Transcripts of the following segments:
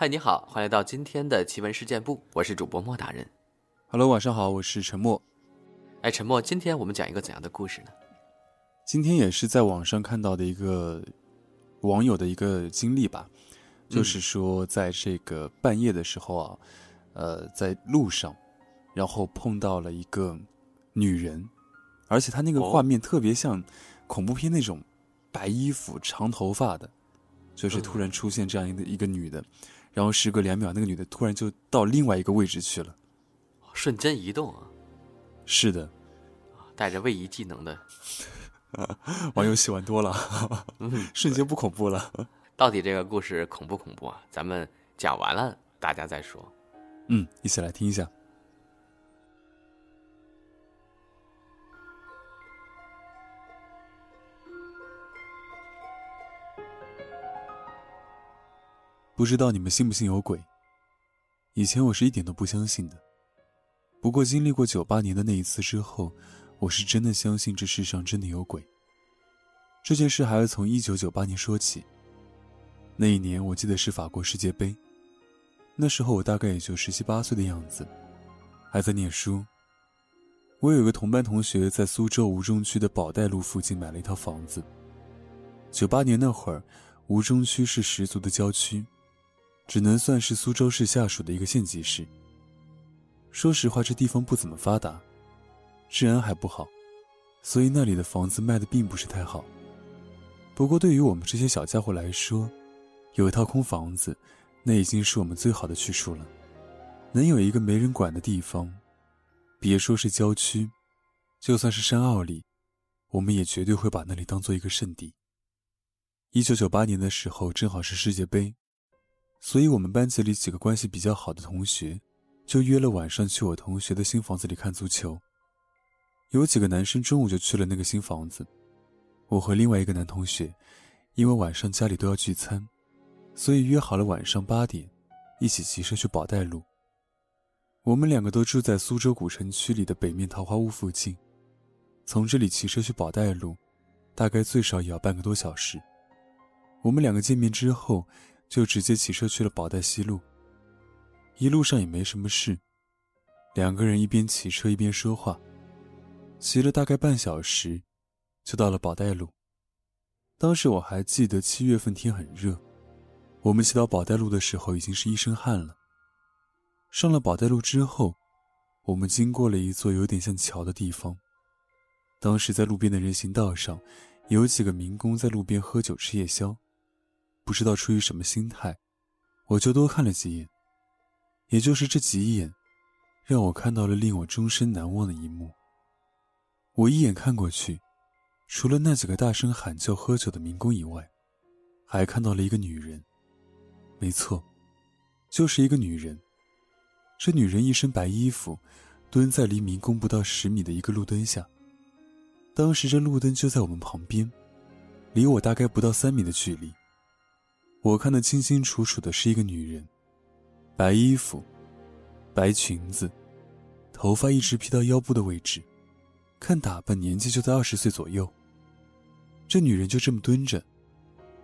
嗨，你好，欢迎来到今天的奇闻事件部，我是主播莫大人。Hello，晚上好，我是陈默。哎，陈默，今天我们讲一个怎样的故事呢？今天也是在网上看到的一个网友的一个经历吧，就是说在这个半夜的时候啊，呃，在路上，然后碰到了一个女人，而且她那个哦画面特别像恐怖片那种白衣服、长头发的，就是突然出现这样一个一个女的，然后时隔两秒，那个女的突然就到另外一个位置去了。瞬间移动啊，是的，带着位移技能的，玩游戏玩多了，嗯，瞬间不恐怖了。到底这个故事恐不恐怖啊？咱们讲完了，大家再说。嗯，一起来听一下。不知道你们信不信有鬼？以前我是一点都不相信的，不过经历过九八年的那一次之后，我是真的相信这世上真的有鬼。这件事还要从一九九八年说起。那一年我记得是法国世界杯，那时候我大概也就十七八岁的样子，还在念书。我有个同班同学在苏州吴中区的宝带路附近买了一套房子。九八年那会儿，吴中区是十足的郊区，只能算是苏州市下属的一个县级市。说实话，这地方不怎么发达，治安还不好，所以那里的房子卖的并不是太好。不过对于我们这些小家伙来说，有一套空房子，那已经是我们最好的去处了。能有一个没人管的地方，别说是郊区，就算是山坳里，我们也绝对会把那里当做一个圣地。一九九八年的时候，正好是世界杯，所以我们班级里几个关系比较好的同学，就约了晚上去我同学的新房子里看足球。有几个男生中午就去了那个新房子，我和另外一个男同学，因为晚上家里都要聚餐。所以约好了晚上八点，一起骑车去宝带路。我们两个都住在苏州古城区里的北面桃花坞附近，从这里骑车去宝带路，大概最少也要半个多小时。我们两个见面之后，就直接骑车去了宝带西路。一路上也没什么事，两个人一边骑车一边说话，骑了大概半小时，就到了宝带路。当时我还记得七月份天很热。我们骑到宝带路的时候，已经是一身汗了。上了宝带路之后，我们经过了一座有点像桥的地方。当时在路边的人行道上，有几个民工在路边喝酒吃夜宵，不知道出于什么心态，我就多看了几眼。也就是这几眼，让我看到了令我终身难忘的一幕。我一眼看过去，除了那几个大声喊叫喝酒的民工以外，还看到了一个女人。没错，就是一个女人。这女人一身白衣服，蹲在离民工不到十米的一个路灯下。当时这路灯就在我们旁边，离我大概不到三米的距离。我看得清清楚楚的是一个女人，白衣服，白裙子，头发一直披到腰部的位置，看打扮年纪就在二十岁左右。这女人就这么蹲着，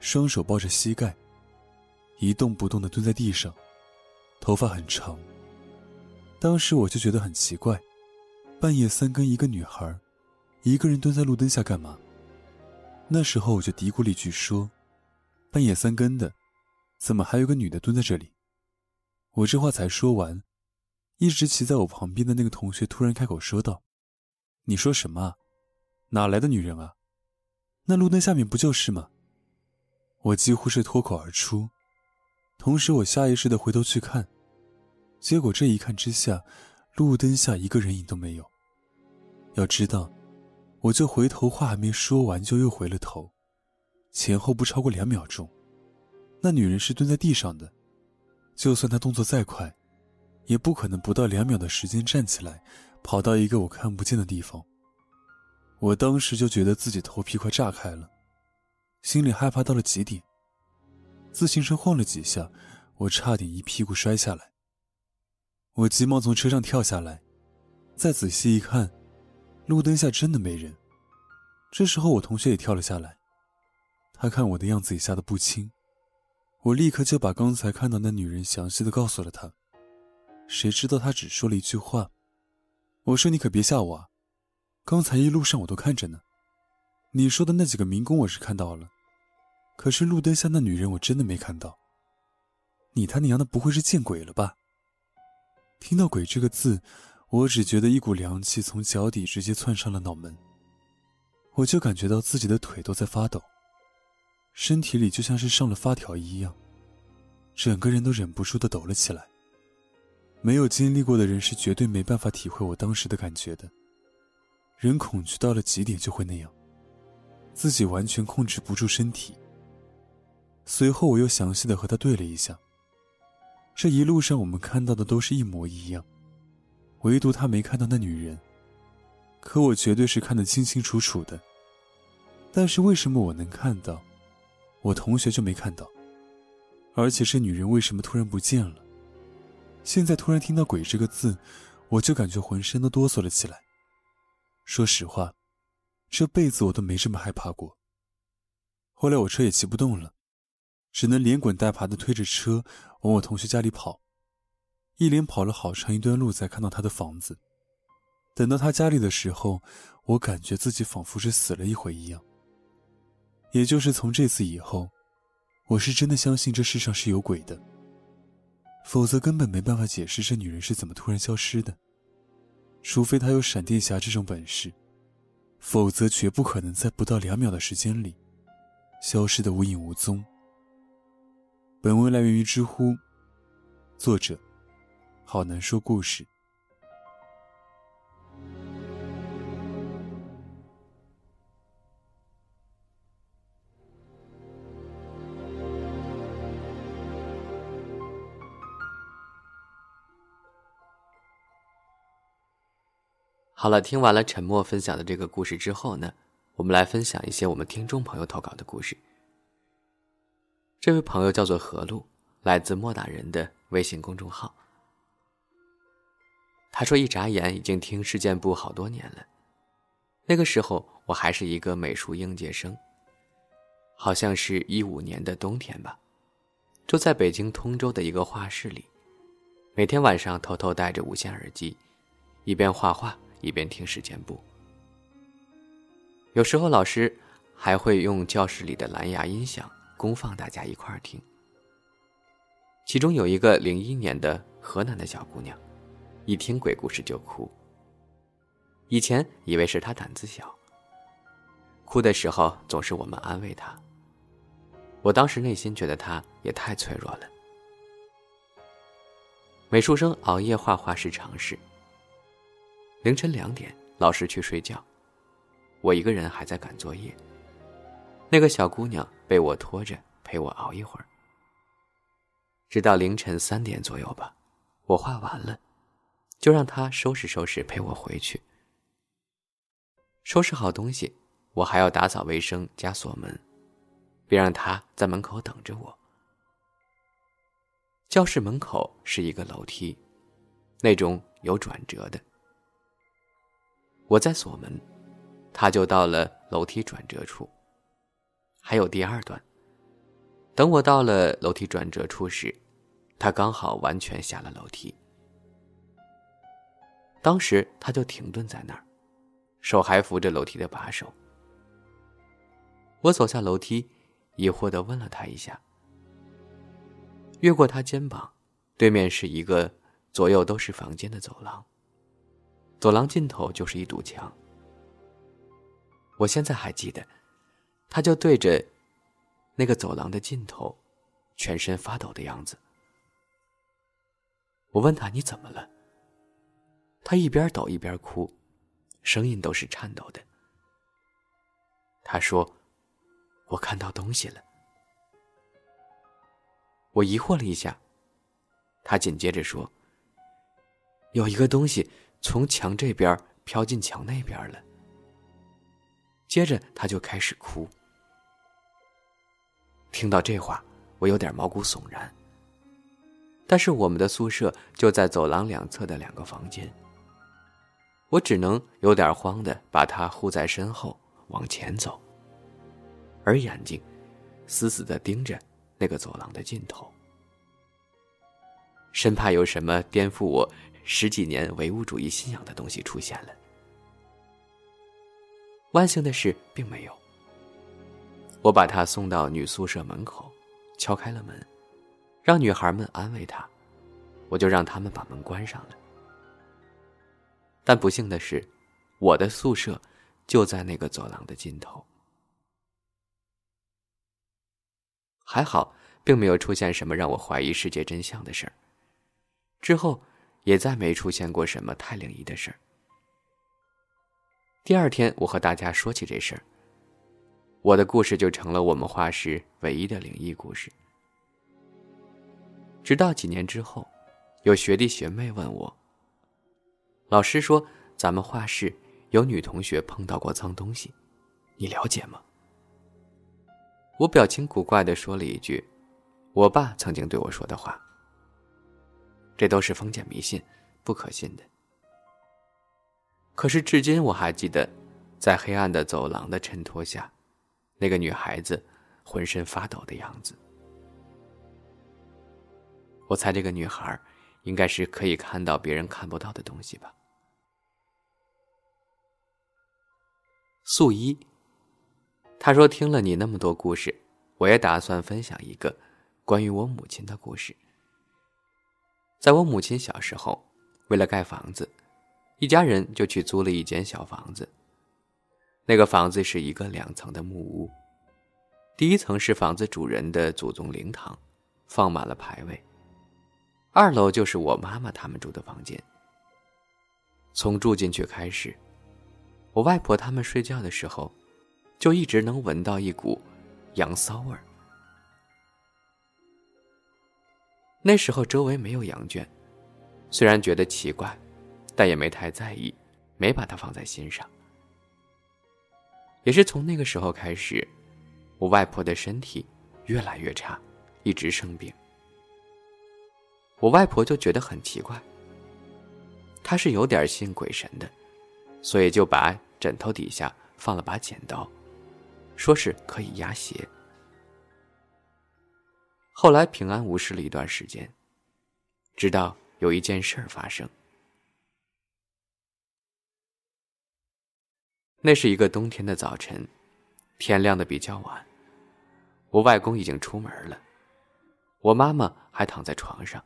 双手抱着膝盖。一动不动的蹲在地上，头发很长。当时我就觉得很奇怪，半夜三更一个女孩，一个人蹲在路灯下干嘛？那时候我就嘀咕了一句说：“半夜三更的，怎么还有个女的蹲在这里？”我这话才说完，一直骑在我旁边的那个同学突然开口说道：“你说什么？哪来的女人啊？那路灯下面不就是吗？”我几乎是脱口而出。同时，我下意识的回头去看，结果这一看之下，路灯下一个人影都没有。要知道，我就回头，话还没说完，就又回了头，前后不超过两秒钟。那女人是蹲在地上的，就算她动作再快，也不可能不到两秒的时间站起来，跑到一个我看不见的地方。我当时就觉得自己头皮快炸开了，心里害怕到了极点。自行车晃了几下，我差点一屁股摔下来。我急忙从车上跳下来，再仔细一看，路灯下真的没人。这时候，我同学也跳了下来。他看我的样子也吓得不轻，我立刻就把刚才看到那女人详细的告诉了他。谁知道他只说了一句话：“我说你可别吓我啊，刚才一路上我都看着呢。你说的那几个民工我是看到了，可是路灯下那女人我真的没看到。你他娘的不会是见鬼了吧？”听到“鬼”这个字，我只觉得一股凉气从脚底直接窜上了脑门，我就感觉到自己的腿都在发抖。身体里就像是上了发条一样，整个人都忍不住的抖了起来。没有经历过的人是绝对没办法体会我当时的感觉的。人恐惧到了极点就会那样，自己完全控制不住身体。随后我又详细的和他对了一下，这一路上我们看到的都是一模一样，唯独他没看到那女人，可我绝对是看得清清楚楚的。但是为什么我能看到？我同学就没看到，而且这女人为什么突然不见了？现在突然听到“鬼”这个字，我就感觉浑身都哆嗦了起来。说实话，这辈子我都没这么害怕过。后来我车也骑不动了，只能连滚带爬的推着车往我同学家里跑，一连跑了好长一段路才看到他的房子。等到他家里的时候，我感觉自己仿佛是死了一回一样。也就是从这次以后，我是真的相信这世上是有鬼的。否则根本没办法解释这女人是怎么突然消失的。除非她有闪电侠这种本事，否则绝不可能在不到两秒的时间里，消失的无影无踪。本文来源于知乎，作者：好难说故事。好了，听完了沉默分享的这个故事之后呢，我们来分享一些我们听众朋友投稿的故事。这位朋友叫做何路，来自莫大人的微信公众号。他说：“一眨眼已经听事件部好多年了，那个时候我还是一个美术应届生，好像是一五年的冬天吧，住在北京通州的一个画室里，每天晚上偷偷戴着无线耳机，一边画画。”一边听时间部，有时候老师还会用教室里的蓝牙音响公放，大家一块儿听。其中有一个零一年的河南的小姑娘，一听鬼故事就哭。以前以为是她胆子小，哭的时候总是我们安慰她。我当时内心觉得她也太脆弱了。美术生熬夜画画是常事。凌晨两点，老师去睡觉，我一个人还在赶作业。那个小姑娘被我拖着陪我熬一会儿，直到凌晨三点左右吧。我画完了，就让她收拾收拾陪我回去。收拾好东西，我还要打扫卫生加锁门，别让她在门口等着我。教室门口是一个楼梯，那种有转折的。我在锁门，他就到了楼梯转折处。还有第二段。等我到了楼梯转折处时，他刚好完全下了楼梯。当时他就停顿在那儿，手还扶着楼梯的把手。我走下楼梯，疑惑的问了他一下。越过他肩膀，对面是一个左右都是房间的走廊。走廊尽头就是一堵墙。我现在还记得，他就对着那个走廊的尽头，全身发抖的样子。我问他：“你怎么了？”他一边抖一边哭，声音都是颤抖的。他说：“我看到东西了。”我疑惑了一下，他紧接着说：“有一个东西。”从墙这边飘进墙那边了。接着他就开始哭。听到这话，我有点毛骨悚然。但是我们的宿舍就在走廊两侧的两个房间，我只能有点慌的把他护在身后往前走，而眼睛死死的盯着那个走廊的尽头，生怕有什么颠覆我十几年唯物主义信仰的东西出现了。万幸的是，并没有。我把她送到女宿舍门口，敲开了门，让女孩们安慰她，我就让他们把门关上了。但不幸的是，我的宿舍就在那个走廊的尽头。还好，并没有出现什么让我怀疑世界真相的事儿。之后，也再没出现过什么太灵异的事儿。第二天，我和大家说起这事儿，我的故事就成了我们画室唯一的灵异故事。直到几年之后，有学弟学妹问我：“老师说咱们画室有女同学碰到过脏东西，你了解吗？”我表情古怪的说了一句：“我爸曾经对我说的话。”这都是封建迷信，不可信的。可是至今我还记得，在黑暗的走廊的衬托下，那个女孩子浑身发抖的样子。我猜这个女孩应该是可以看到别人看不到的东西吧。素一。他说：“听了你那么多故事，我也打算分享一个关于我母亲的故事。在我母亲小时候，为了盖房子，一家人就去租了一间小房子。那个房子是一个两层的木屋，第一层是房子主人的祖宗灵堂，放满了牌位；二楼就是我妈妈他们住的房间。从住进去开始，我外婆他们睡觉的时候。”就一直能闻到一股羊骚味儿。那时候周围没有羊圈，虽然觉得奇怪，但也没太在意，没把它放在心上。也是从那个时候开始，我外婆的身体越来越差，一直生病。我外婆就觉得很奇怪，她是有点信鬼神的，所以就把枕头底下放了把剪刀。说是可以压邪。后来平安无事了一段时间，直到有一件事儿发生。那是一个冬天的早晨，天亮的比较晚，我外公已经出门了，我妈妈还躺在床上。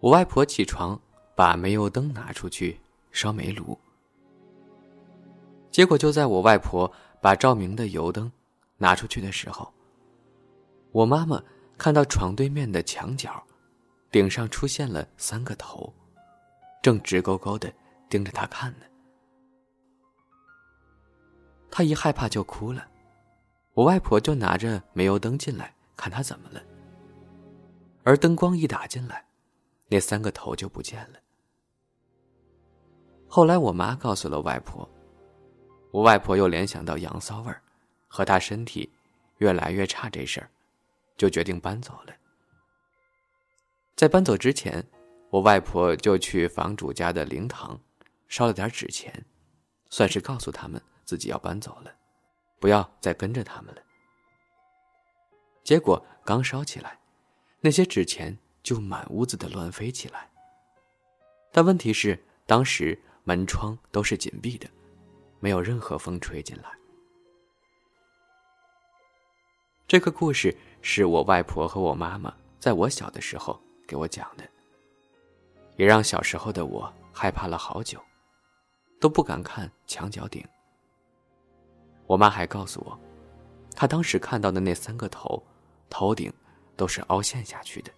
我外婆起床，把煤油灯拿出去烧煤炉，结果就在我外婆。把照明的油灯拿出去的时候，我妈妈看到床对面的墙角，顶上出现了三个头，正直勾勾的盯着她看呢。她一害怕就哭了，我外婆就拿着煤油灯进来看她怎么了。而灯光一打进来，那三个头就不见了。后来我妈告诉了外婆。我外婆又联想到羊骚味儿，和她身体越来越差这事儿，就决定搬走了。在搬走之前，我外婆就去房主家的灵堂，烧了点纸钱，算是告诉他们自己要搬走了，不要再跟着他们了。结果刚烧起来，那些纸钱就满屋子的乱飞起来。但问题是，当时门窗都是紧闭的。没有任何风吹进来。这个故事是我外婆和我妈妈在我小的时候给我讲的，也让小时候的我害怕了好久，都不敢看墙角顶。我妈还告诉我，她当时看到的那三个头，头顶都是凹陷下去的。